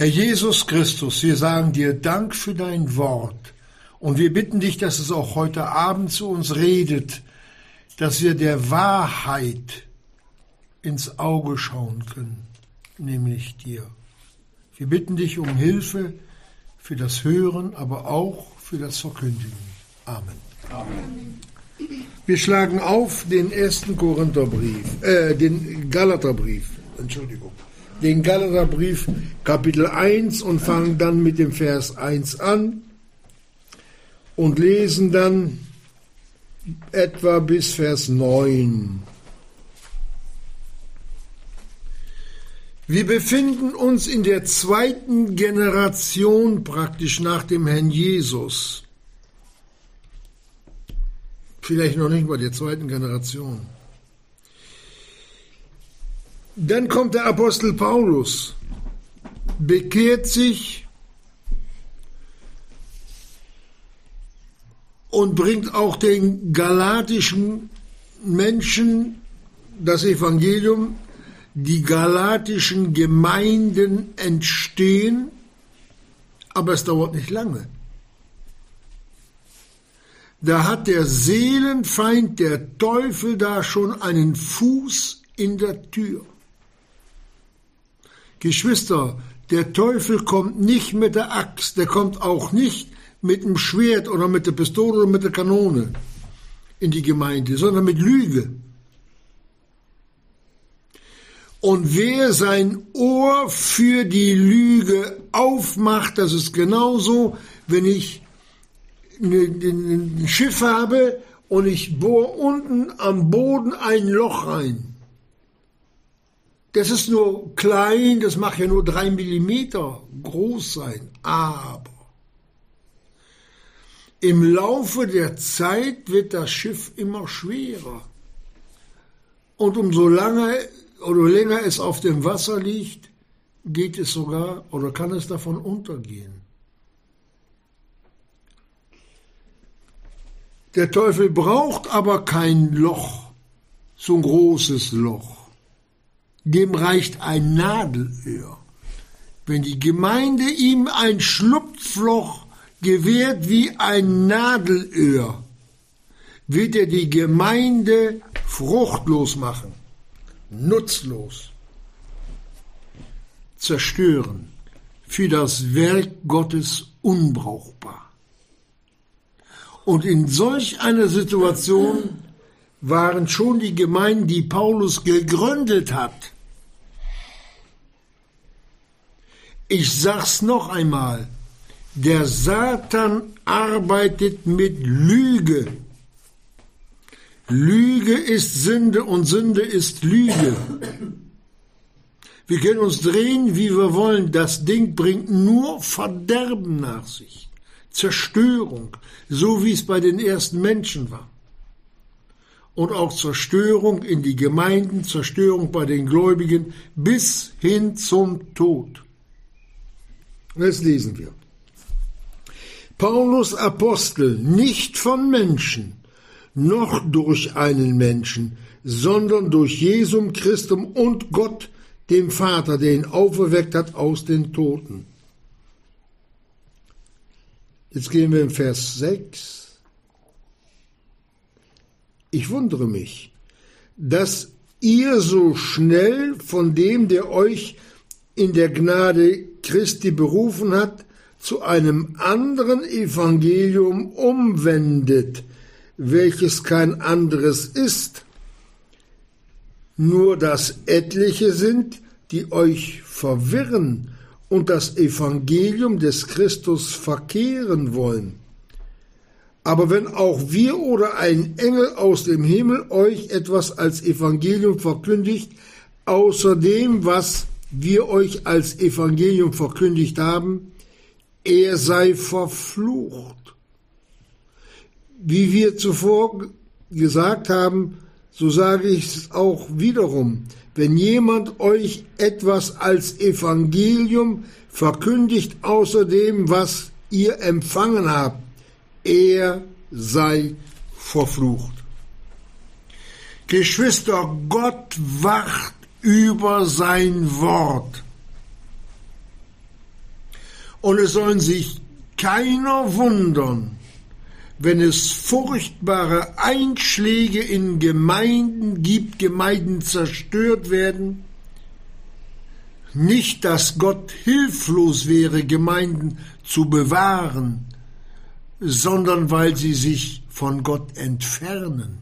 Herr Jesus Christus, wir sagen dir Dank für dein Wort und wir bitten dich, dass es auch heute Abend zu uns redet, dass wir der Wahrheit ins Auge schauen können, nämlich dir. Wir bitten dich um Hilfe für das Hören, aber auch für das Verkündigen. Amen. Amen. Wir schlagen auf den ersten Korintherbrief, äh, den Galaterbrief, Entschuldigung, den Galaterbrief Kapitel 1 und fangen dann mit dem Vers 1 an und lesen dann etwa bis Vers 9. Wir befinden uns in der zweiten Generation praktisch nach dem Herrn Jesus. Vielleicht noch nicht mal der zweiten Generation. Dann kommt der Apostel Paulus, bekehrt sich und bringt auch den galatischen Menschen das Evangelium die galatischen Gemeinden entstehen, aber es dauert nicht lange. Da hat der Seelenfeind, der Teufel, da schon einen Fuß in der Tür. Geschwister, der Teufel kommt nicht mit der Axt, der kommt auch nicht mit dem Schwert oder mit der Pistole oder mit der Kanone in die Gemeinde, sondern mit Lüge. Und wer sein Ohr für die Lüge aufmacht, das ist genauso, wenn ich ein Schiff habe und ich bohre unten am Boden ein Loch rein. Das ist nur klein, das mag ja nur drei Millimeter groß sein, aber im Laufe der Zeit wird das Schiff immer schwerer. Und umso lange oder länger es auf dem Wasser liegt, geht es sogar oder kann es davon untergehen. Der Teufel braucht aber kein Loch, so ein großes Loch. Dem reicht ein Nadelöhr. Wenn die Gemeinde ihm ein Schlupfloch gewährt wie ein Nadelöhr, wird er die Gemeinde fruchtlos machen nutzlos, zerstören, für das Werk Gottes unbrauchbar. Und in solch einer Situation waren schon die Gemeinden, die Paulus gegründet hat. Ich sag's noch einmal, der Satan arbeitet mit Lüge. Lüge ist Sünde und Sünde ist Lüge. Wir können uns drehen, wie wir wollen. Das Ding bringt nur Verderben nach sich. Zerstörung, so wie es bei den ersten Menschen war. Und auch Zerstörung in die Gemeinden, Zerstörung bei den Gläubigen bis hin zum Tod. Das lesen wir. Paulus Apostel, nicht von Menschen, noch durch einen Menschen, sondern durch Jesum Christum und Gott, dem Vater, der ihn auferweckt hat aus den Toten. Jetzt gehen wir in Vers 6. Ich wundere mich, dass ihr so schnell von dem, der euch in der Gnade Christi berufen hat, zu einem anderen Evangelium umwendet, welches kein anderes ist, nur dass etliche sind, die euch verwirren und das Evangelium des Christus verkehren wollen. Aber wenn auch wir oder ein Engel aus dem Himmel euch etwas als Evangelium verkündigt, außer dem, was wir euch als Evangelium verkündigt haben, er sei verflucht. Wie wir zuvor gesagt haben, so sage ich es auch wiederum, wenn jemand euch etwas als Evangelium verkündigt außer dem, was ihr empfangen habt, er sei verflucht. Geschwister, Gott wacht über sein Wort. Und es sollen sich keiner wundern, wenn es furchtbare Einschläge in Gemeinden gibt, Gemeinden zerstört werden. Nicht, dass Gott hilflos wäre, Gemeinden zu bewahren, sondern weil sie sich von Gott entfernen.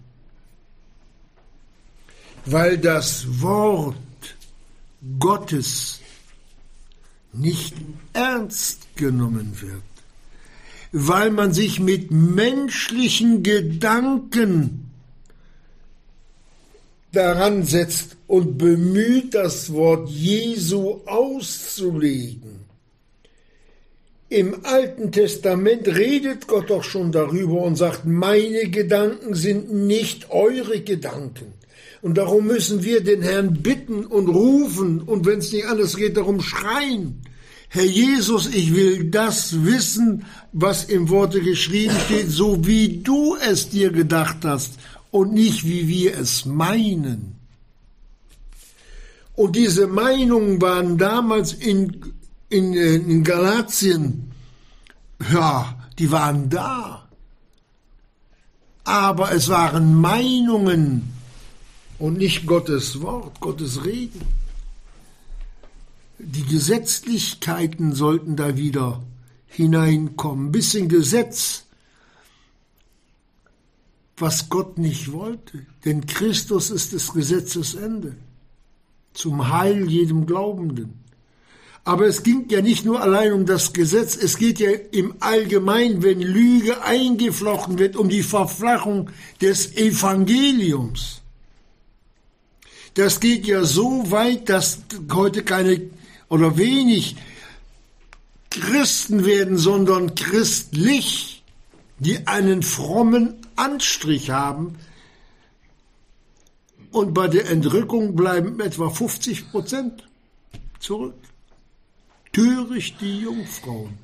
Weil das Wort Gottes nicht ernst genommen wird, weil man sich mit menschlichen Gedanken daran setzt und bemüht, das Wort Jesu auszulegen. Im Alten Testament redet Gott doch schon darüber und sagt, meine Gedanken sind nicht eure Gedanken. Und darum müssen wir den Herrn bitten und rufen und wenn es nicht anders geht, darum schreien. Herr Jesus, ich will das wissen, was im Worte geschrieben steht, so wie du es dir gedacht hast und nicht wie wir es meinen. Und diese Meinungen waren damals in, in, in Galatien, ja, die waren da. Aber es waren Meinungen, und nicht Gottes Wort, Gottes Reden. Die Gesetzlichkeiten sollten da wieder hineinkommen. Ein bisschen Gesetz, was Gott nicht wollte. Denn Christus ist des Gesetzes Ende. Zum Heil jedem Glaubenden. Aber es ging ja nicht nur allein um das Gesetz, es geht ja im Allgemeinen, wenn Lüge eingeflochten wird, um die Verflachung des Evangeliums. Das geht ja so weit, dass heute keine oder wenig Christen werden, sondern christlich, die einen frommen Anstrich haben. Und bei der Entrückung bleiben etwa 50 Prozent zurück. Töricht die Jungfrauen.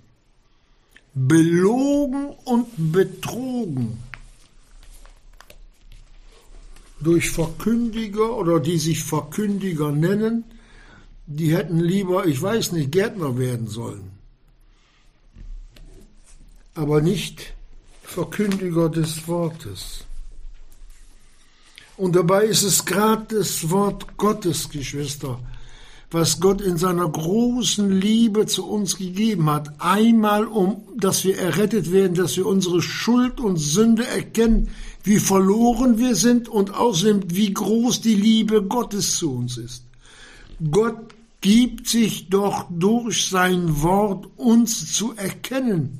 Belogen und betrogen durch Verkündiger oder die sich Verkündiger nennen, die hätten lieber, ich weiß nicht, Gärtner werden sollen, aber nicht Verkündiger des Wortes. Und dabei ist es gerade das Wort Gottes, Geschwister, was Gott in seiner großen Liebe zu uns gegeben hat. Einmal, um, dass wir errettet werden, dass wir unsere Schuld und Sünde erkennen, wie verloren wir sind und außerdem, wie groß die Liebe Gottes zu uns ist. Gott gibt sich doch durch sein Wort uns zu erkennen.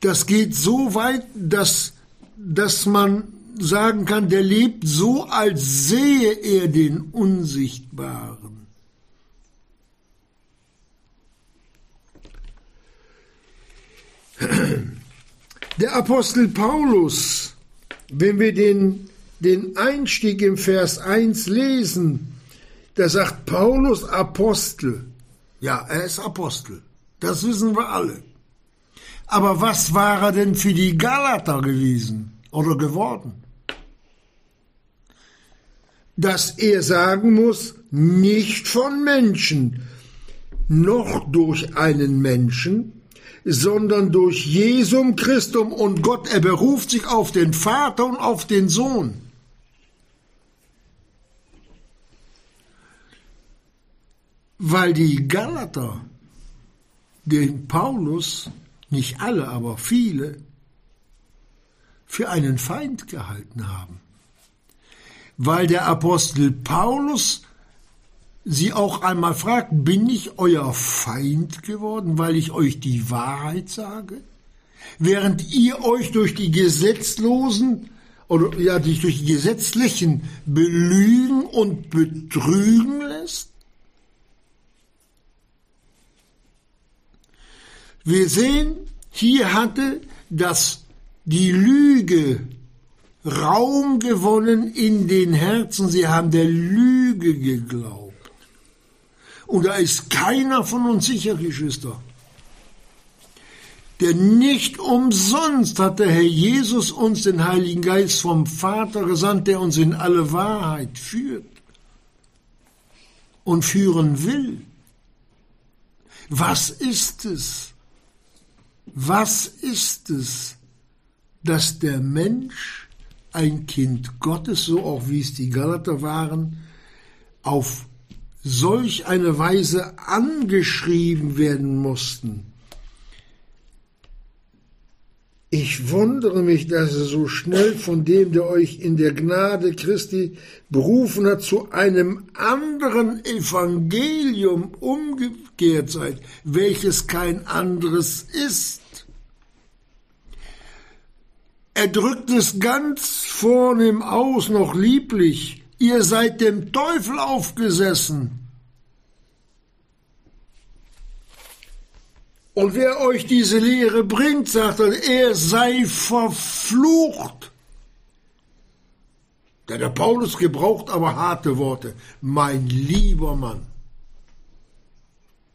Das geht so weit, dass, dass man sagen kann, der lebt so, als sehe er den Unsichtbaren. Der Apostel Paulus, wenn wir den, den Einstieg im Vers 1 lesen, da sagt Paulus Apostel. Ja, er ist Apostel. Das wissen wir alle. Aber was war er denn für die Galater gewesen oder geworden? Dass er sagen muss, nicht von Menschen, noch durch einen Menschen, sondern durch Jesum Christum und Gott. Er beruft sich auf den Vater und auf den Sohn. Weil die Galater den Paulus, nicht alle, aber viele, für einen Feind gehalten haben. Weil der Apostel Paulus sie auch einmal fragt, bin ich euer Feind geworden, weil ich euch die Wahrheit sage? Während ihr euch durch die Gesetzlosen oder ja, dich durch die Gesetzlichen belügen und betrügen lässt? Wir sehen, hier hatte das die Lüge Raum gewonnen in den Herzen. Sie haben der Lüge geglaubt. Und da ist keiner von uns sicher, Geschwister. Denn nicht umsonst hat der Herr Jesus uns den Heiligen Geist vom Vater gesandt, der uns in alle Wahrheit führt. und führen will. Was ist es? Was ist es, dass der Mensch, ein Kind Gottes, so auch wie es die Galater waren, auf solch eine Weise angeschrieben werden mussten? Ich wundere mich, dass er so schnell von dem, der euch in der Gnade Christi berufen hat, zu einem anderen Evangelium umgekehrt seid, welches kein anderes ist. Er drückt es ganz vornehm aus, noch lieblich. Ihr seid dem Teufel aufgesessen. Und wer euch diese Lehre bringt, sagt er, er sei verflucht. Der, der Paulus gebraucht aber harte Worte. Mein lieber Mann.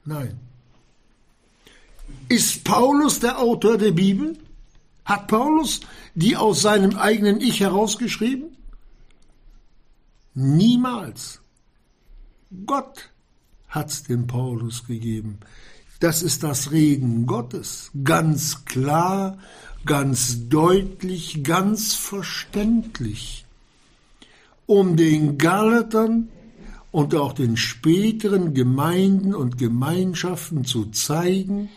Nein. Ist Paulus der Autor der Bibel? Hat Paulus die aus seinem eigenen Ich herausgeschrieben? Niemals. Gott hat's dem Paulus gegeben. Das ist das Reden Gottes, ganz klar, ganz deutlich, ganz verständlich, um den Galatern und auch den späteren Gemeinden und Gemeinschaften zu zeigen,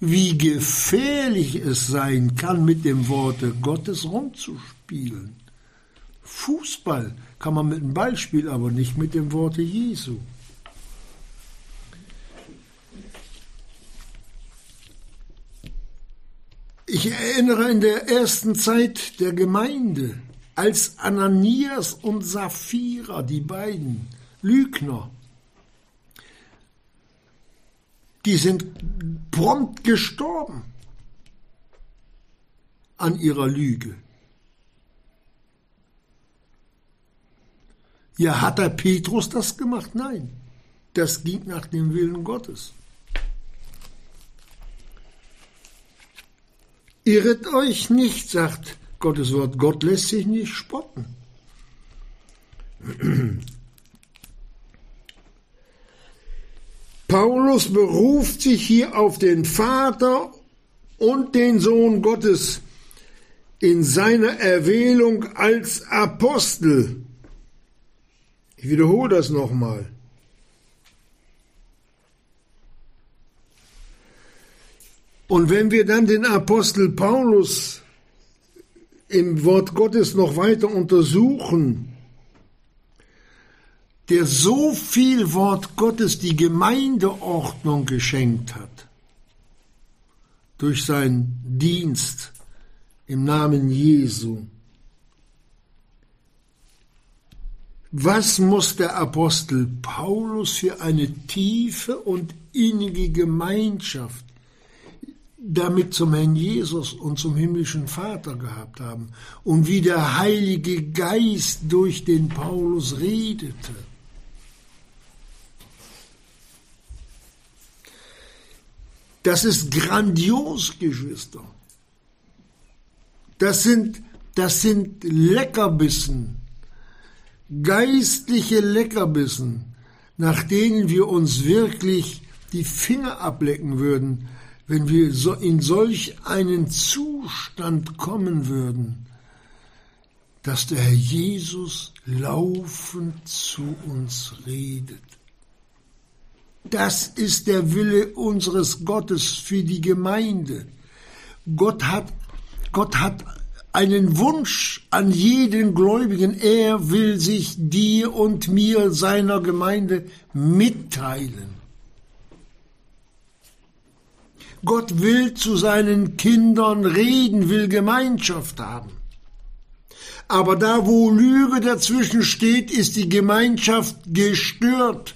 wie gefährlich es sein kann, mit dem Worte Gottes rumzuspielen. Fußball kann man mit dem Ball spielen, aber nicht mit dem Worte Jesu. Ich erinnere in der ersten Zeit der Gemeinde, als Ananias und Sapphira, die beiden Lügner, die sind prompt gestorben an ihrer Lüge. Ja, hat der Petrus das gemacht? Nein, das ging nach dem Willen Gottes. Irret euch nicht, sagt Gottes Wort. Gott lässt sich nicht spotten. Paulus beruft sich hier auf den Vater und den Sohn Gottes in seiner Erwählung als Apostel. Ich wiederhole das nochmal. Und wenn wir dann den Apostel Paulus im Wort Gottes noch weiter untersuchen, der so viel Wort Gottes die Gemeindeordnung geschenkt hat, durch seinen Dienst im Namen Jesu. Was muss der Apostel Paulus für eine tiefe und innige Gemeinschaft damit zum Herrn Jesus und zum himmlischen Vater gehabt haben und wie der Heilige Geist durch den Paulus redete. Das ist grandios, Geschwister. Das sind, das sind Leckerbissen, geistliche Leckerbissen, nach denen wir uns wirklich die Finger ablecken würden, wenn wir so in solch einen Zustand kommen würden, dass der Herr Jesus laufend zu uns redet. Das ist der Wille unseres Gottes für die Gemeinde. Gott hat, Gott hat einen Wunsch an jeden Gläubigen. Er will sich dir und mir, seiner Gemeinde, mitteilen. Gott will zu seinen Kindern reden, will Gemeinschaft haben. Aber da, wo Lüge dazwischen steht, ist die Gemeinschaft gestört.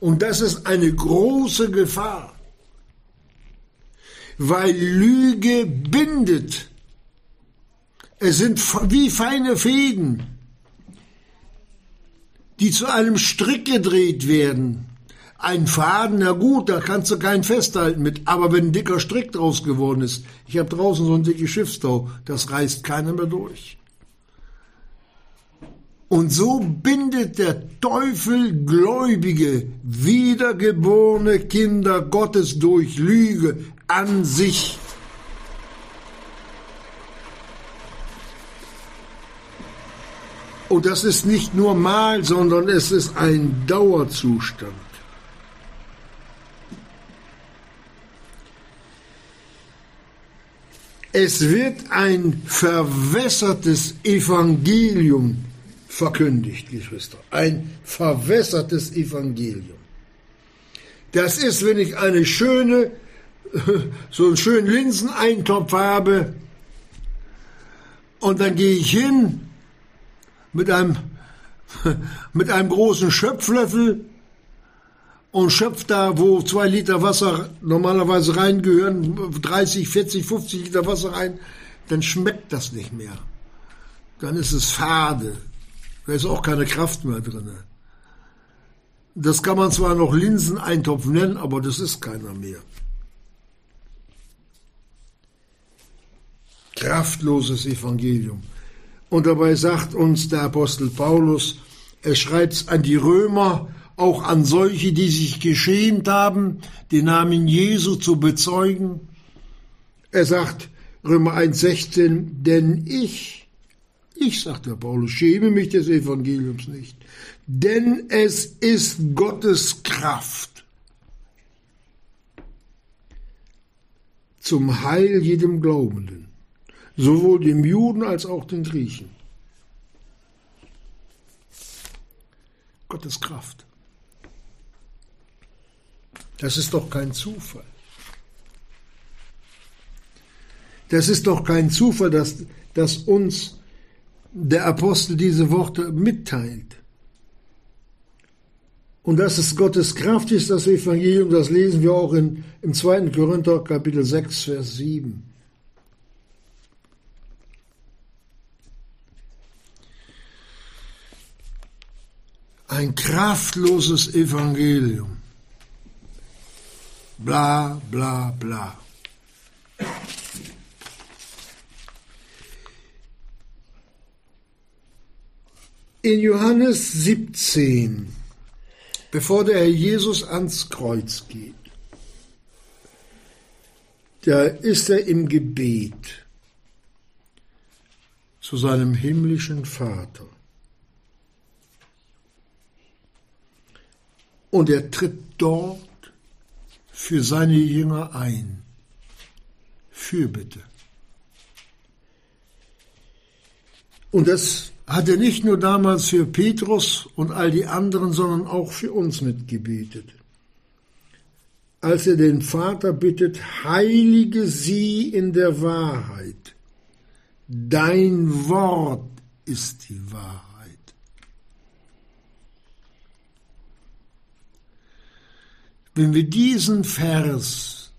Und das ist eine große Gefahr, weil Lüge bindet. Es sind wie feine Fäden, die zu einem Strick gedreht werden. Ein Faden, na gut, da kannst du keinen festhalten mit. Aber wenn ein dicker Strick draus geworden ist, ich habe draußen so ein dickes Schiffstau, das reißt keiner mehr durch. Und so bindet der Teufel gläubige, wiedergeborene Kinder Gottes durch Lüge an sich. Und das ist nicht nur mal, sondern es ist ein Dauerzustand. Es wird ein verwässertes Evangelium verkündigt, Geschwister. Ein verwässertes Evangelium. Das ist, wenn ich eine schöne, so einen schönen Linseneintopf habe und dann gehe ich hin mit einem, mit einem großen Schöpflöffel und schöpft da, wo zwei Liter Wasser normalerweise reingehören, 30, 40, 50 Liter Wasser rein, dann schmeckt das nicht mehr. Dann ist es fade. Da ist auch keine Kraft mehr drin. Das kann man zwar noch Linseneintopf nennen, aber das ist keiner mehr. Kraftloses Evangelium. Und dabei sagt uns der Apostel Paulus, er schreibt es an die Römer, auch an solche, die sich geschämt haben, den Namen Jesu zu bezeugen. Er sagt, Römer 1,16, denn ich, ich, sagt der Paulus, schäme mich des Evangeliums nicht, denn es ist Gottes Kraft zum Heil jedem Glaubenden, sowohl dem Juden als auch den Griechen. Gottes Kraft. Das ist doch kein Zufall. Das ist doch kein Zufall, dass, dass uns der Apostel diese Worte mitteilt. Und dass es Gottes Kraft ist, das Evangelium, das lesen wir auch in, im 2. Korinther Kapitel 6, Vers 7. Ein kraftloses Evangelium bla bla bla. In Johannes 17, bevor der Herr Jesus ans Kreuz geht, da ist er im Gebet zu seinem himmlischen Vater. Und er tritt dort für seine Jünger ein. Fürbitte. Und das hat er nicht nur damals für Petrus und all die anderen, sondern auch für uns mitgebetet. Als er den Vater bittet, heilige sie in der Wahrheit. Dein Wort ist die Wahrheit. Wenn wir diesen Vers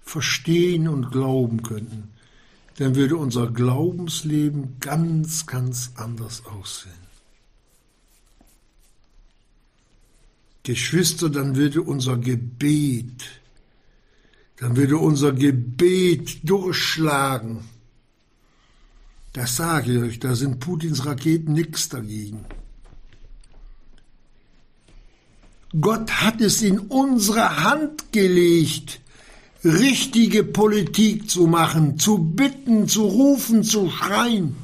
verstehen und glauben könnten, dann würde unser Glaubensleben ganz, ganz anders aussehen. Geschwister, dann würde unser Gebet, dann würde unser Gebet durchschlagen. Das sage ich euch, da sind Putins Raketen nichts dagegen. Gott hat es in unsere Hand gelegt, richtige Politik zu machen, zu bitten, zu rufen, zu schreien.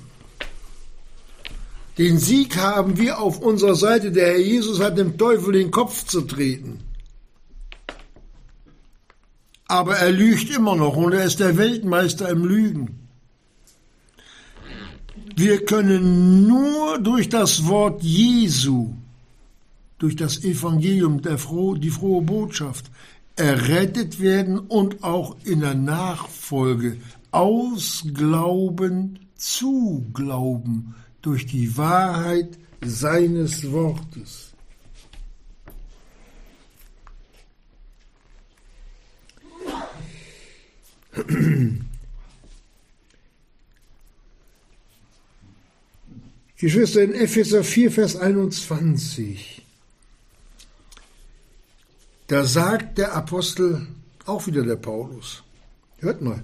Den Sieg haben wir auf unserer Seite. Der Herr Jesus hat dem Teufel den Kopf zu treten. Aber er lügt immer noch und er ist der Weltmeister im Lügen. Wir können nur durch das Wort Jesu durch das Evangelium, der froh, die frohe Botschaft, errettet werden und auch in der Nachfolge aus Glauben zu Glauben durch die Wahrheit seines Wortes. Geschwister, in Epheser 4, Vers 21 da sagt der Apostel, auch wieder der Paulus, hört mal,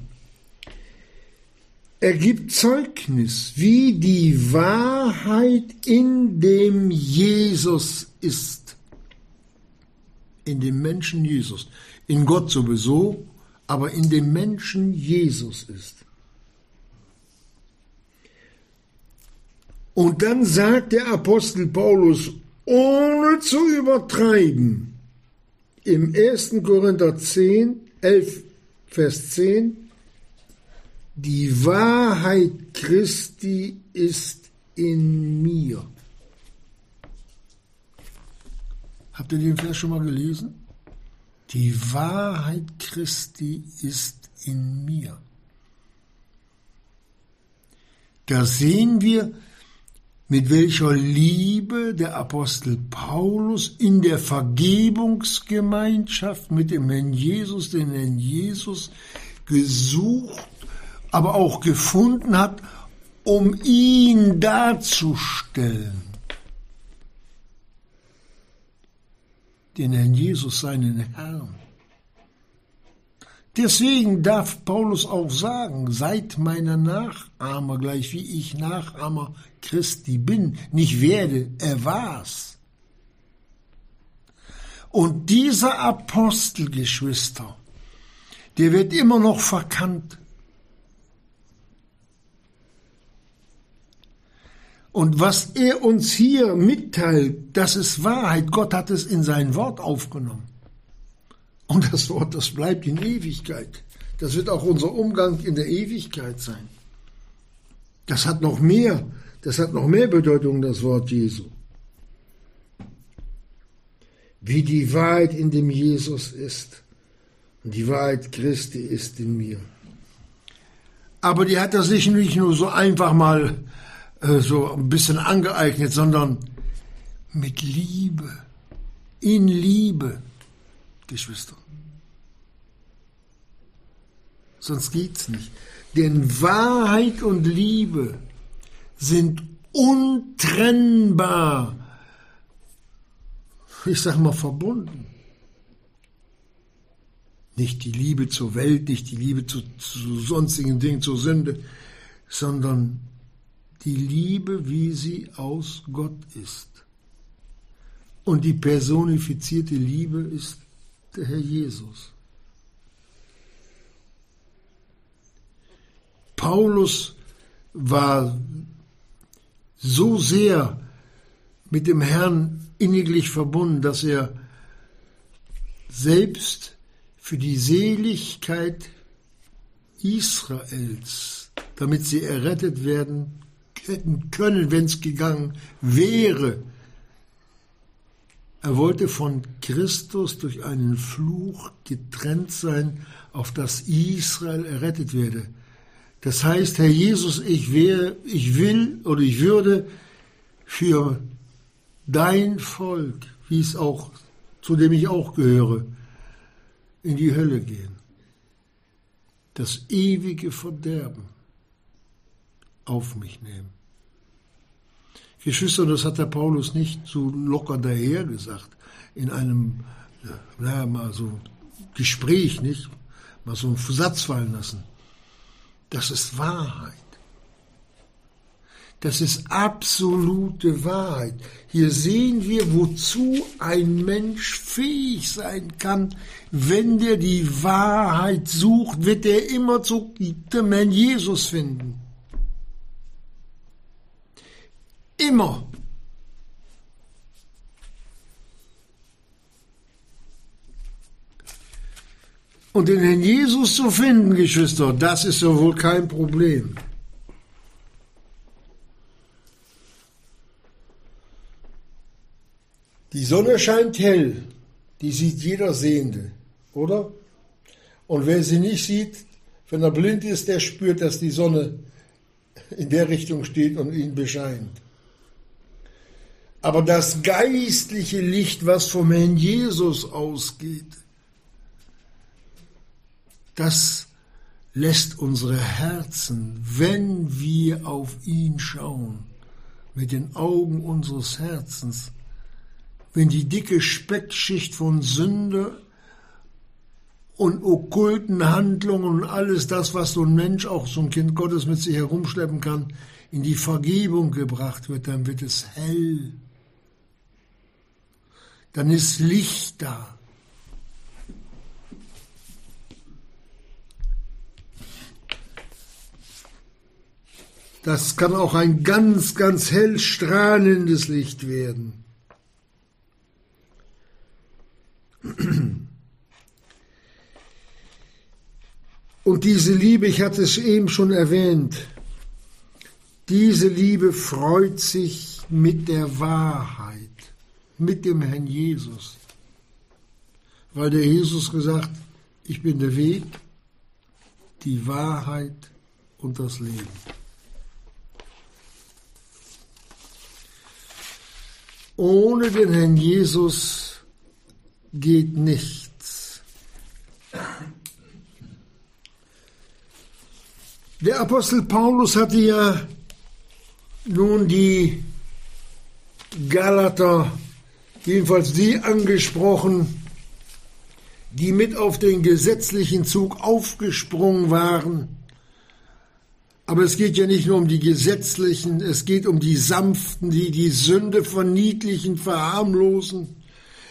Er gibt Zeugnis, wie die Wahrheit in dem Jesus ist. In dem Menschen Jesus. In Gott sowieso, aber in dem Menschen Jesus ist. Und dann sagt der Apostel Paulus, ohne zu übertreiben, im 1. Korinther 10, 11, Vers 10, die Wahrheit Christi ist in mir. Habt ihr den Vers schon mal gelesen? Die Wahrheit Christi ist in mir. Da sehen wir, mit welcher Liebe der Apostel Paulus in der Vergebungsgemeinschaft mit dem Herrn Jesus, den Herrn Jesus gesucht, aber auch gefunden hat, um ihn darzustellen. Den Herrn Jesus, seinen Herrn. Deswegen darf Paulus auch sagen, seid meine Nachahmer, gleich wie ich Nachahmer Christi bin, nicht werde, er war's. Und dieser Apostelgeschwister, der wird immer noch verkannt. Und was er uns hier mitteilt, das ist Wahrheit. Gott hat es in sein Wort aufgenommen. Und das Wort, das bleibt in Ewigkeit. Das wird auch unser Umgang in der Ewigkeit sein. Das hat noch mehr, das hat noch mehr Bedeutung, das Wort Jesu. Wie die Wahrheit in dem Jesus ist. Und die Wahrheit Christi ist in mir. Aber die hat er sich nicht nur so einfach mal äh, so ein bisschen angeeignet, sondern mit Liebe, in Liebe, Geschwister sonst geht's nicht. Denn Wahrheit und Liebe sind untrennbar, ich sag mal, verbunden. Nicht die Liebe zur Welt, nicht die Liebe zu, zu sonstigen Dingen, zur Sünde, sondern die Liebe, wie sie aus Gott ist. Und die personifizierte Liebe ist der Herr Jesus. Paulus war so sehr mit dem Herrn inniglich verbunden, dass er selbst für die Seligkeit Israels, damit sie errettet werden hätten können, wenn es gegangen wäre. Er wollte von Christus durch einen Fluch getrennt sein, auf das Israel errettet werde. Das heißt, Herr Jesus, ich, wär, ich will oder ich würde für dein Volk, wie es auch, zu dem ich auch gehöre, in die Hölle gehen. Das ewige Verderben auf mich nehmen. Geschwister, das hat der Paulus nicht so locker daher gesagt, in einem, naja, mal so Gespräch, nicht? Mal so einen Satz fallen lassen. Das ist Wahrheit. Das ist absolute Wahrheit. Hier sehen wir, wozu ein Mensch fähig sein kann. Wenn der die Wahrheit sucht, wird er immer zu dem Herrn Jesus finden. Immer. Und den Herrn Jesus zu finden, Geschwister, das ist ja wohl kein Problem. Die Sonne scheint hell, die sieht jeder Sehende, oder? Und wer sie nicht sieht, wenn er blind ist, der spürt, dass die Sonne in der Richtung steht und ihn bescheint. Aber das geistliche Licht, was vom Herrn Jesus ausgeht, das lässt unsere Herzen, wenn wir auf ihn schauen, mit den Augen unseres Herzens, wenn die dicke Speckschicht von Sünde und okkulten Handlungen und alles das, was so ein Mensch, auch so ein Kind Gottes mit sich herumschleppen kann, in die Vergebung gebracht wird, dann wird es hell. Dann ist Licht da. Das kann auch ein ganz, ganz hell strahlendes Licht werden. Und diese Liebe, ich hatte es eben schon erwähnt, diese Liebe freut sich mit der Wahrheit, mit dem Herrn Jesus. Weil der Jesus gesagt, ich bin der Weg, die Wahrheit und das Leben. Ohne den Herrn Jesus geht nichts. Der Apostel Paulus hatte ja nun die Galater, jedenfalls die angesprochen, die mit auf den gesetzlichen Zug aufgesprungen waren. Aber es geht ja nicht nur um die Gesetzlichen, es geht um die Sanften, die die Sünde verniedlichen, verharmlosen.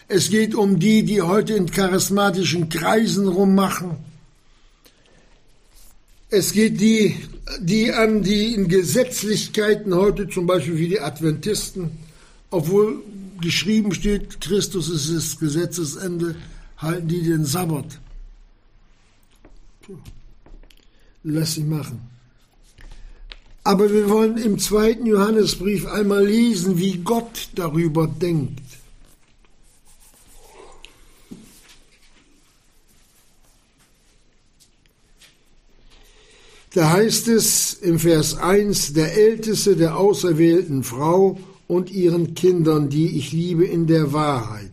Es geht um die, die heute in charismatischen Kreisen rummachen. Es geht die, die an, die in Gesetzlichkeiten heute, zum Beispiel wie die Adventisten, obwohl geschrieben steht, Christus ist das Gesetzesende, halten die den Sabbat. Lass sie machen. Aber wir wollen im zweiten Johannesbrief einmal lesen, wie Gott darüber denkt. Da heißt es im Vers 1, der Älteste der auserwählten Frau und ihren Kindern, die ich liebe in der Wahrheit.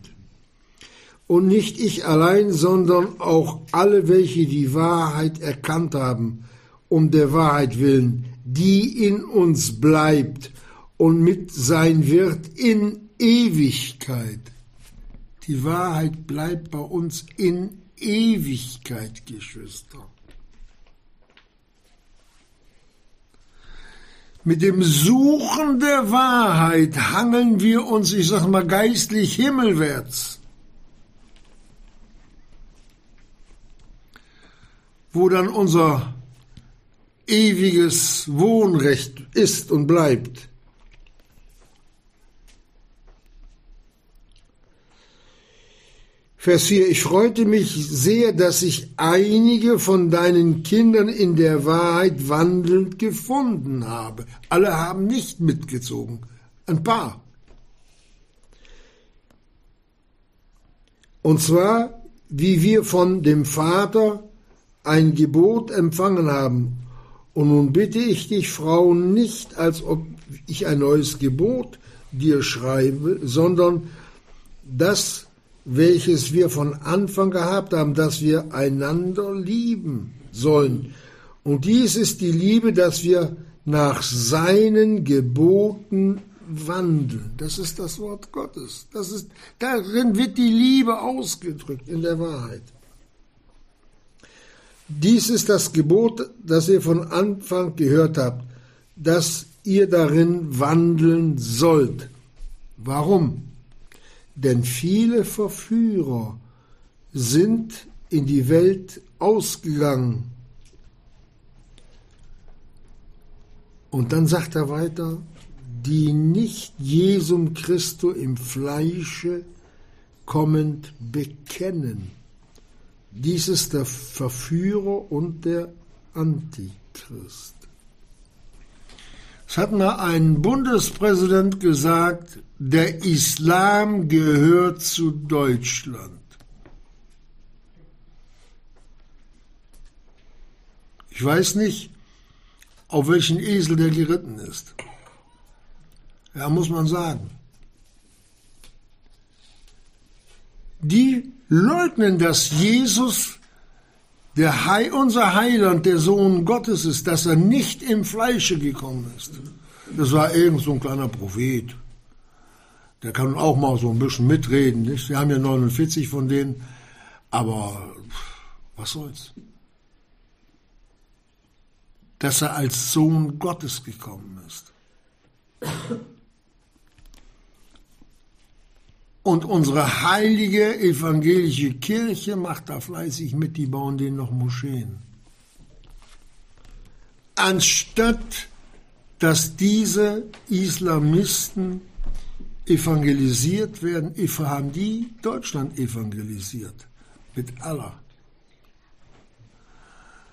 Und nicht ich allein, sondern auch alle, welche die Wahrheit erkannt haben, um der Wahrheit willen, die in uns bleibt und mit sein wird in Ewigkeit. Die Wahrheit bleibt bei uns in Ewigkeit, Geschwister. Mit dem Suchen der Wahrheit hangeln wir uns, ich sag mal, geistlich himmelwärts. Wo dann unser ewiges Wohnrecht ist und bleibt. Vers 4, ich freute mich sehr, dass ich einige von deinen Kindern in der Wahrheit wandelnd gefunden habe. Alle haben nicht mitgezogen, ein paar. Und zwar, wie wir von dem Vater ein Gebot empfangen haben und nun bitte ich dich, Frauen, nicht als ob ich ein neues Gebot dir schreibe, sondern das, welches wir von Anfang gehabt haben, dass wir einander lieben sollen. Und dies ist die Liebe, dass wir nach seinen Geboten wandeln. Das ist das Wort Gottes. Das ist, darin wird die Liebe ausgedrückt in der Wahrheit. Dies ist das Gebot, das ihr von Anfang gehört habt, dass ihr darin wandeln sollt. Warum? Denn viele Verführer sind in die Welt ausgegangen. Und dann sagt er weiter, die nicht Jesum Christo im Fleische kommend bekennen. Dies ist der Verführer und der Antichrist. Es hat mal ein Bundespräsident gesagt, der Islam gehört zu Deutschland. Ich weiß nicht, auf welchen Esel der geritten ist. Ja, muss man sagen. Die leugnen, dass Jesus der Heil, unser Heiland, der Sohn Gottes ist, dass er nicht im Fleische gekommen ist. Das war irgend so ein kleiner Prophet. Der kann auch mal so ein bisschen mitreden. Nicht? Wir haben ja 49 von denen, aber Was soll's? Dass er als Sohn Gottes gekommen ist. Und unsere heilige evangelische Kirche macht da fleißig mit, die bauen denen noch Moscheen. Anstatt dass diese Islamisten evangelisiert werden, haben die Deutschland evangelisiert. Mit Allah.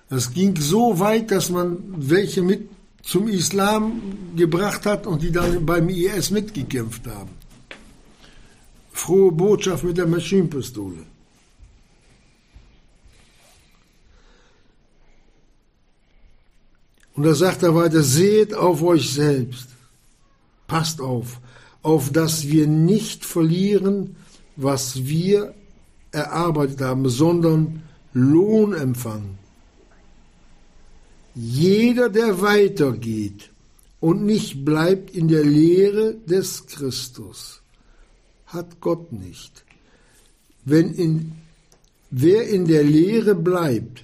Das ging so weit, dass man welche mit zum Islam gebracht hat und die dann beim IS mitgekämpft haben. Frohe Botschaft mit der Maschinenpistole. Und da sagt er weiter, seht auf euch selbst, passt auf, auf dass wir nicht verlieren, was wir erarbeitet haben, sondern Lohn empfangen. Jeder, der weitergeht und nicht bleibt in der Lehre des Christus, hat Gott nicht. Wenn in, wer in der Lehre bleibt,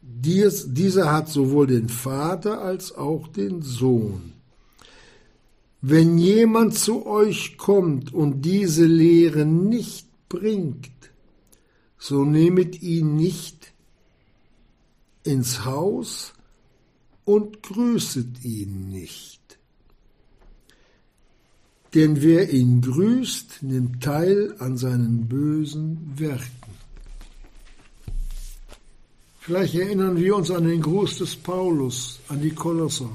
dies, dieser hat sowohl den Vater als auch den Sohn. Wenn jemand zu euch kommt und diese Lehre nicht bringt, so nehmet ihn nicht ins Haus und grüßet ihn nicht. Denn wer ihn grüßt, nimmt teil an seinen bösen Werken. Vielleicht erinnern wir uns an den Gruß des Paulus, an die Kolosser,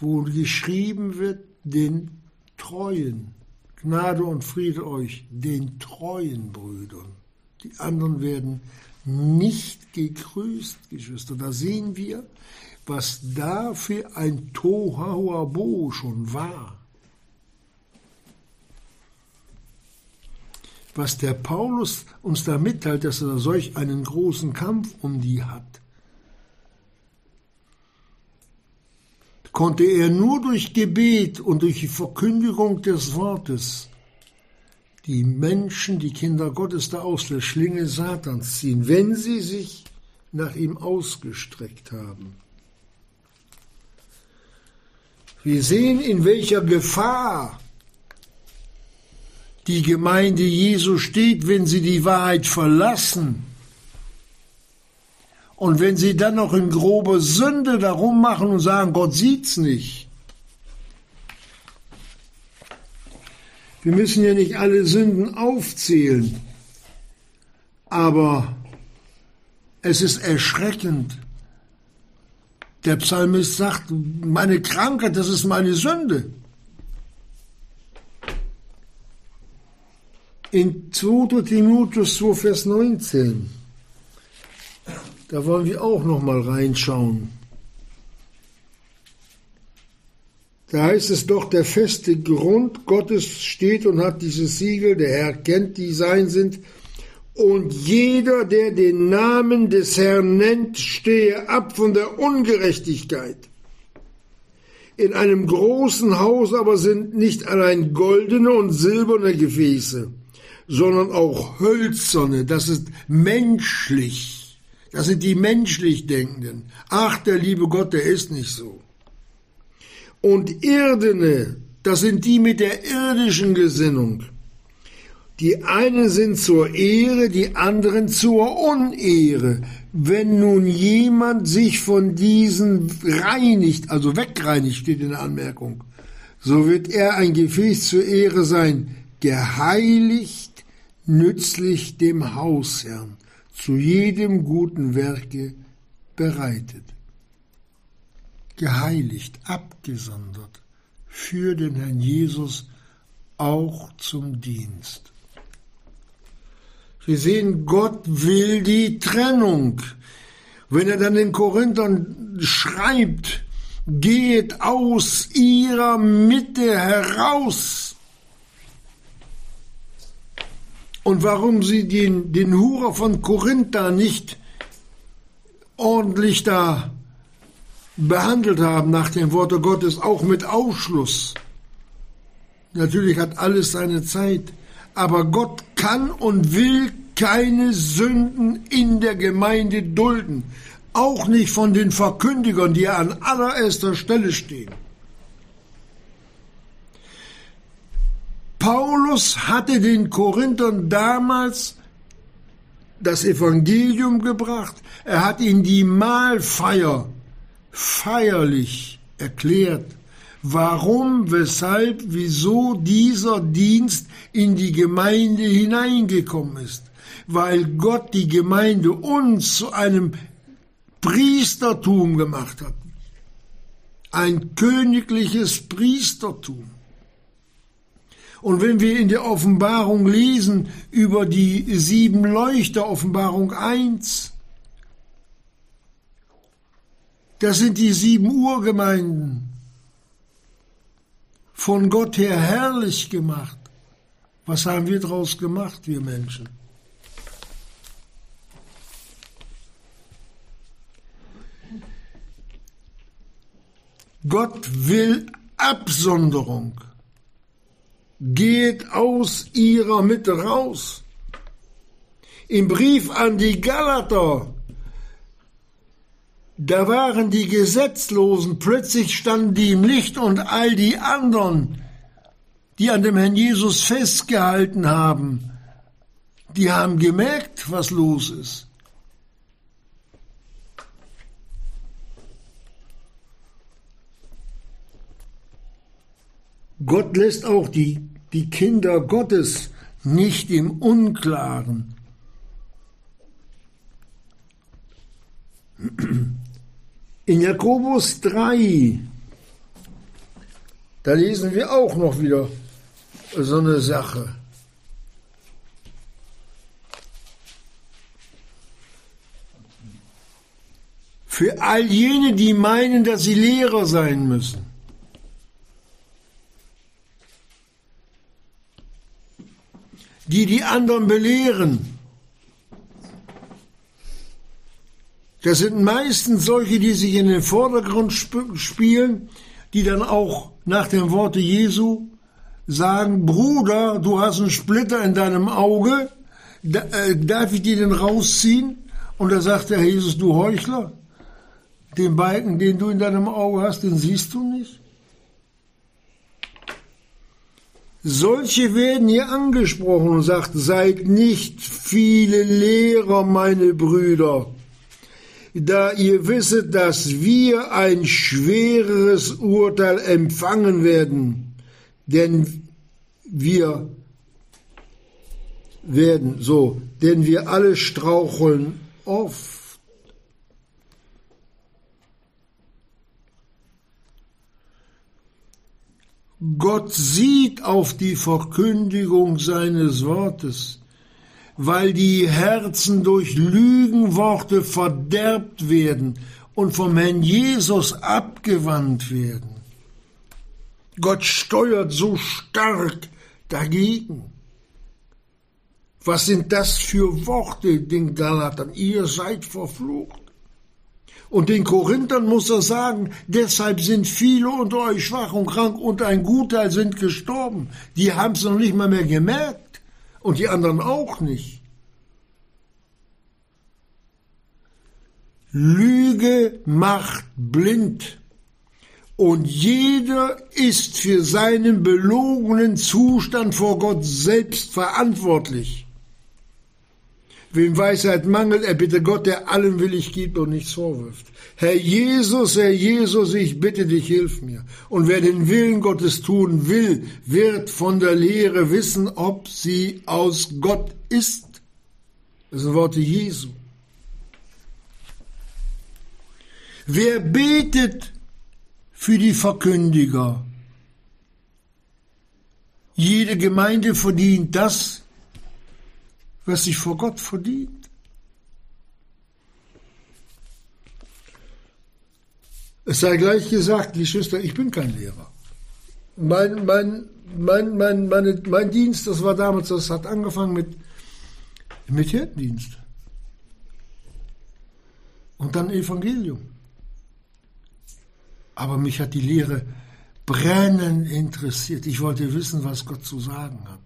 wo geschrieben wird, den Treuen, Gnade und Friede euch, den treuen Brüdern. Die anderen werden nicht gegrüßt, Geschwister. Da sehen wir, was da für ein Tohuabo schon war. Was der Paulus uns da mitteilt, dass er solch einen großen Kampf um die hat, konnte er nur durch Gebet und durch die Verkündigung des Wortes die Menschen, die Kinder Gottes da aus der Schlinge Satans ziehen, wenn sie sich nach ihm ausgestreckt haben. Wir sehen, in welcher Gefahr die Gemeinde Jesu steht, wenn sie die Wahrheit verlassen. Und wenn sie dann noch in grobe Sünde darum machen und sagen, Gott sieht's nicht. Wir müssen ja nicht alle Sünden aufzählen, aber es ist erschreckend. Der Psalmist sagt, meine Krankheit, das ist meine Sünde. In 2. Timotheus 2, Vers 19. Da wollen wir auch noch mal reinschauen. Da heißt es doch, der feste Grund Gottes steht und hat dieses Siegel, der Herr kennt, die sein sind. Und jeder, der den Namen des Herrn nennt, stehe ab von der Ungerechtigkeit. In einem großen Haus aber sind nicht allein goldene und silberne Gefäße, sondern auch hölzerne, das ist menschlich. Das sind die menschlich Denkenden. Ach, der liebe Gott, der ist nicht so. Und irdene, das sind die mit der irdischen Gesinnung. Die einen sind zur Ehre, die anderen zur Unehre. Wenn nun jemand sich von diesen reinigt, also wegreinigt, steht in der Anmerkung, so wird er ein Gefäß zur Ehre sein, geheiligt nützlich dem Hausherrn zu jedem guten Werke bereitet, geheiligt, abgesondert für den Herrn Jesus auch zum Dienst. Sie sehen, Gott will die Trennung. Wenn er dann den Korinthern schreibt, geht aus ihrer Mitte heraus, und warum sie den, den Hurer von Korinth da nicht ordentlich da behandelt haben nach dem Worte Gottes, auch mit Ausschluss. Natürlich hat alles seine Zeit, aber Gott kann und will keine Sünden in der Gemeinde dulden, auch nicht von den Verkündigern, die an allererster Stelle stehen. Paulus hatte den Korinthern damals das Evangelium gebracht, er hat ihnen die Mahlfeier feierlich erklärt, warum, weshalb, wieso dieser Dienst in die Gemeinde hineingekommen ist, weil Gott die Gemeinde uns zu einem Priestertum gemacht hat, ein königliches Priestertum. Und wenn wir in der Offenbarung lesen über die sieben Leuchter, Offenbarung 1, das sind die sieben Urgemeinden, von Gott her herrlich gemacht. Was haben wir daraus gemacht, wir Menschen? Gott will Absonderung. Geht aus ihrer Mitte raus. Im Brief an die Galater da waren die Gesetzlosen, plötzlich standen die im Licht und all die anderen, die an dem Herrn Jesus festgehalten haben, die haben gemerkt, was los ist. Gott lässt auch die, die Kinder Gottes nicht im Unklaren. In Jakobus 3, da lesen wir auch noch wieder so eine Sache. Für all jene, die meinen, dass sie Lehrer sein müssen. Die die anderen belehren. Das sind meistens solche, die sich in den Vordergrund sp spielen, die dann auch nach dem Worte Jesu sagen, Bruder, du hast einen Splitter in deinem Auge, da, äh, darf ich dir den rausziehen? Und da sagt der Jesus, du Heuchler, den Balken, den du in deinem Auge hast, den siehst du nicht? Solche werden hier angesprochen und sagt, seid nicht viele Lehrer, meine Brüder, da ihr wisset, dass wir ein schwereres Urteil empfangen werden, denn wir werden so, denn wir alle straucheln oft. Gott sieht auf die Verkündigung seines Wortes weil die Herzen durch Lügenworte verderbt werden und vom Herrn Jesus abgewandt werden. Gott steuert so stark dagegen. Was sind das für Worte den Galatern? Ihr seid verflucht. Und den Korinthern muss er sagen, deshalb sind viele unter euch schwach und krank und ein Gutteil sind gestorben. Die haben es noch nicht mal mehr gemerkt und die anderen auch nicht. Lüge macht blind und jeder ist für seinen belogenen Zustand vor Gott selbst verantwortlich. Wem Weisheit mangelt, er bitte Gott, der allen willig gibt und nichts vorwirft. Herr Jesus, Herr Jesus, ich bitte dich, hilf mir. Und wer den Willen Gottes tun will, wird von der Lehre wissen, ob sie aus Gott ist. Das sind Worte Jesu. Wer betet für die Verkündiger? Jede Gemeinde verdient das, was sich vor Gott verdient. Es sei gleich gesagt, die Schwester, ich bin kein Lehrer. Mein, mein, mein, mein, meine, mein Dienst, das war damals, das hat angefangen mit, mit Hirtendienst. Und dann Evangelium. Aber mich hat die Lehre brennend interessiert. Ich wollte wissen, was Gott zu sagen hat.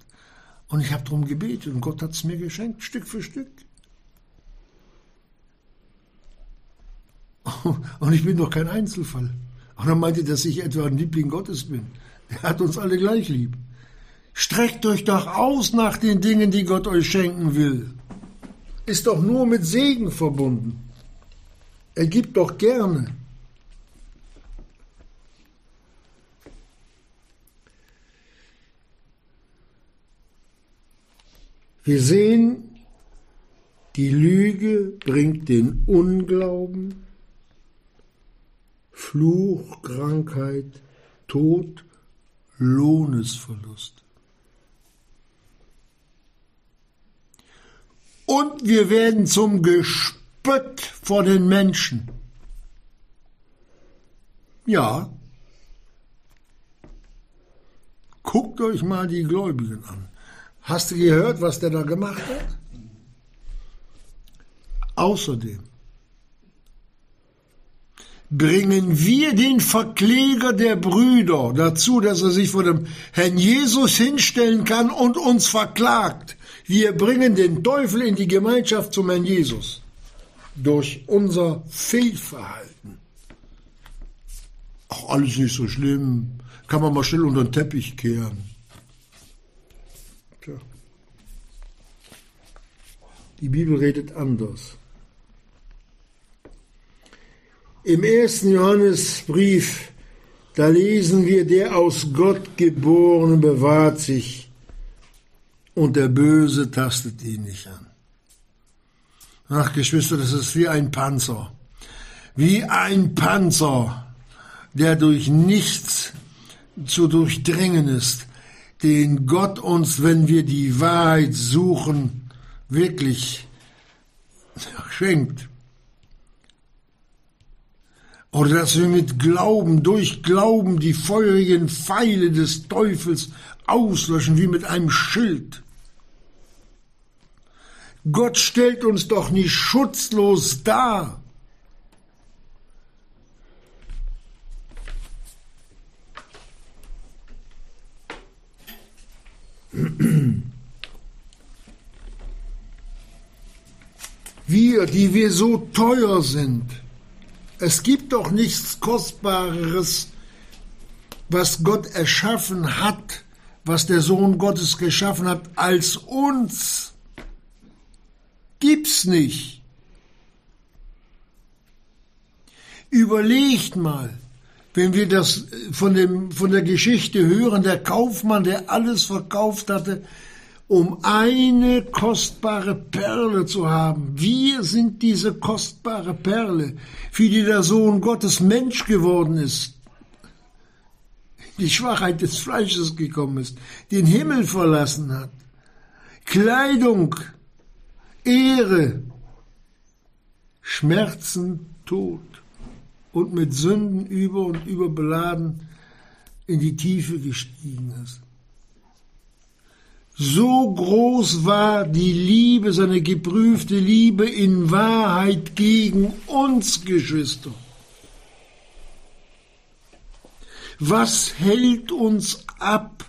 Und ich habe darum gebetet und Gott hat es mir geschenkt, Stück für Stück. Und ich bin doch kein Einzelfall. Und er meinte, dass ich etwa ein Liebling Gottes bin. Er hat uns alle gleich lieb. Streckt euch doch aus nach den Dingen, die Gott euch schenken will. Ist doch nur mit Segen verbunden. Er gibt doch gerne. Wir sehen, die Lüge bringt den Unglauben, Fluch, Krankheit, Tod, Lohnesverlust. Und wir werden zum Gespött vor den Menschen. Ja. Guckt euch mal die Gläubigen an. Hast du gehört, was der da gemacht hat? Außerdem bringen wir den Verkläger der Brüder dazu, dass er sich vor dem Herrn Jesus hinstellen kann und uns verklagt. Wir bringen den Teufel in die Gemeinschaft zum Herrn Jesus durch unser Fehlverhalten. Ach, alles nicht so schlimm, kann man mal schnell unter den Teppich kehren. Die Bibel redet anders. Im ersten Johannesbrief, da lesen wir, der aus Gott geborene bewahrt sich und der Böse tastet ihn nicht an. Ach, Geschwister, das ist wie ein Panzer. Wie ein Panzer, der durch nichts zu durchdringen ist, den Gott uns, wenn wir die Wahrheit suchen, wirklich schenkt. Oder dass wir mit Glauben, durch Glauben die feurigen Pfeile des Teufels auslöschen wie mit einem Schild. Gott stellt uns doch nicht schutzlos dar. Wir, die wir so teuer sind, es gibt doch nichts Kostbareres, was Gott erschaffen hat, was der Sohn Gottes geschaffen hat, als uns. Gibt's nicht. Überlegt mal, wenn wir das von, dem, von der Geschichte hören, der Kaufmann, der alles verkauft hatte, um eine kostbare Perle zu haben. Wir sind diese kostbare Perle, für die der Sohn Gottes Mensch geworden ist, die Schwachheit des Fleisches gekommen ist, den Himmel verlassen hat. Kleidung, Ehre, Schmerzen, Tod und mit Sünden über und über beladen in die Tiefe gestiegen ist. So groß war die Liebe, seine geprüfte Liebe in Wahrheit gegen uns, Geschwister. Was hält uns ab,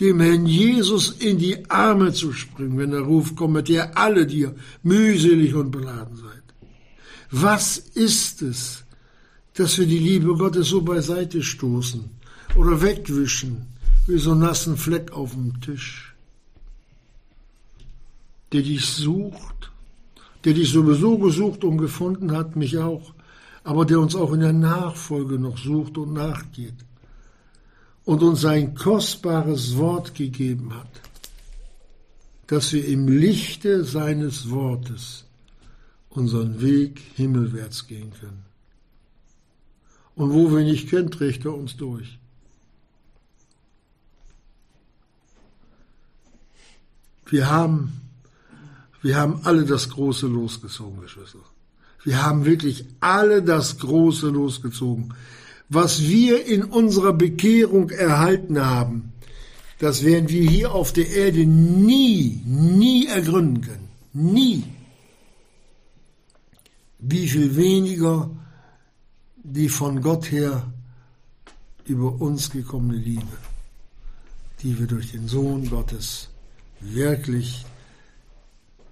dem Herrn Jesus in die Arme zu springen, wenn der Ruf kommt, ihr alle, die ihr mühselig und beladen seid? Was ist es, dass wir die Liebe Gottes so beiseite stoßen oder wegwischen, wie so einen nassen Fleck auf dem Tisch? Der dich sucht, der dich sowieso gesucht und gefunden hat, mich auch, aber der uns auch in der Nachfolge noch sucht und nachgeht und uns sein kostbares Wort gegeben hat, dass wir im Lichte seines Wortes unseren Weg himmelwärts gehen können. Und wo wir nicht können, trägt er uns durch. Wir haben wir haben alle das große losgezogen, Geschwister. Wir haben wirklich alle das große losgezogen. Was wir in unserer Bekehrung erhalten haben, das werden wir hier auf der Erde nie, nie ergründen können. Nie. Wie viel weniger die von Gott her über uns gekommene Liebe, die wir durch den Sohn Gottes wirklich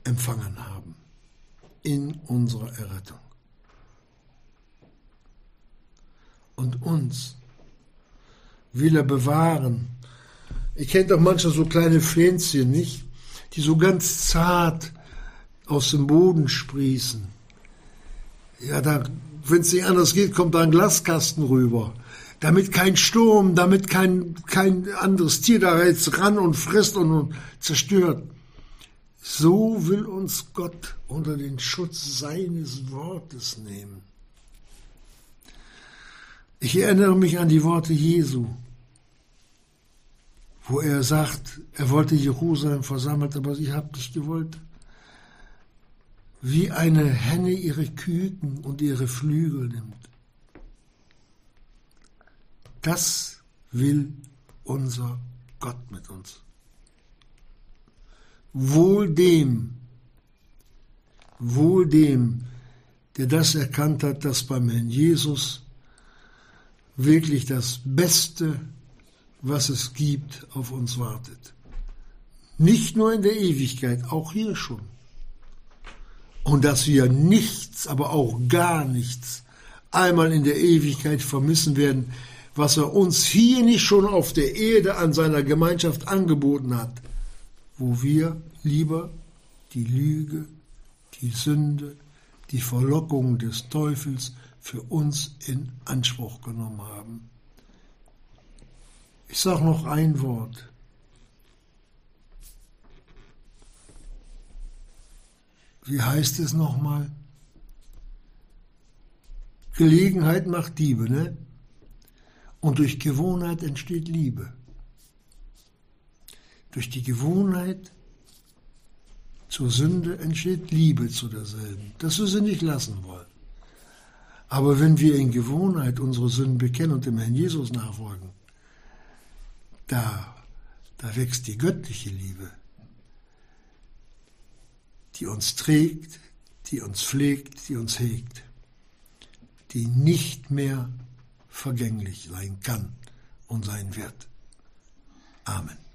empfangen haben in unserer Errettung. Und uns will er bewahren. Ich kenne doch manchmal so kleine Pflänzchen, nicht? Die so ganz zart aus dem Boden sprießen. Ja, da, wenn es nicht anders geht, kommt da ein Glaskasten rüber. Damit kein Sturm, damit kein, kein anderes Tier da jetzt ran und frisst und, und zerstört. So will uns Gott unter den Schutz seines Wortes nehmen. Ich erinnere mich an die Worte Jesu, wo er sagt, er wollte Jerusalem versammelt, aber sie habt nicht gewollt. Wie eine Henne ihre Küken und ihre Flügel nimmt. Das will unser Gott mit uns. Wohl dem, wohl dem, der das erkannt hat, dass beim Herrn Jesus wirklich das Beste, was es gibt, auf uns wartet. Nicht nur in der Ewigkeit, auch hier schon. Und dass wir nichts, aber auch gar nichts einmal in der Ewigkeit vermissen werden, was er uns hier nicht schon auf der Erde an seiner Gemeinschaft angeboten hat wo wir lieber die Lüge, die Sünde, die Verlockung des Teufels für uns in Anspruch genommen haben. Ich sage noch ein Wort. Wie heißt es nochmal? Gelegenheit macht Diebe, ne? Und durch Gewohnheit entsteht Liebe durch die Gewohnheit zur Sünde entsteht Liebe zu derselben, dass wir sie nicht lassen wollen. Aber wenn wir in Gewohnheit unsere Sünden bekennen und dem Herrn Jesus nachfolgen, da, da wächst die göttliche Liebe, die uns trägt, die uns pflegt, die uns hegt, die nicht mehr vergänglich sein kann und sein wird. Amen.